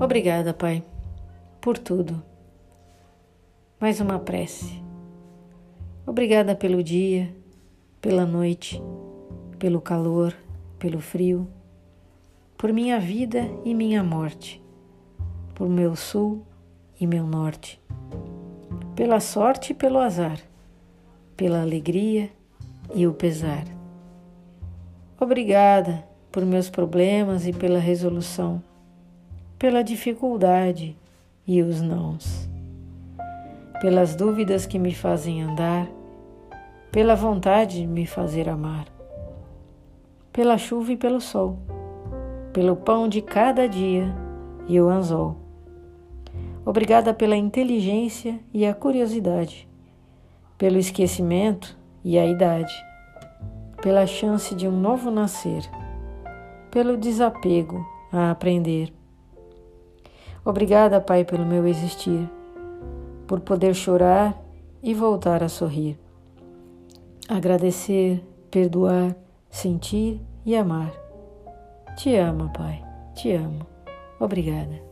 Obrigada, Pai, por tudo. Mais uma prece. Obrigada pelo dia, pela noite, pelo calor, pelo frio, por minha vida e minha morte, por meu sul e meu norte, pela sorte e pelo azar, pela alegria e o pesar. Obrigada por meus problemas e pela resolução, pela dificuldade e os nãos, pelas dúvidas que me fazem andar, pela vontade de me fazer amar, pela chuva e pelo sol, pelo pão de cada dia e o anzol. Obrigada pela inteligência e a curiosidade, pelo esquecimento e a idade, pela chance de um novo nascer pelo desapego a aprender. Obrigada, Pai, pelo meu existir, por poder chorar e voltar a sorrir. Agradecer, perdoar, sentir e amar. Te amo, Pai, te amo. Obrigada.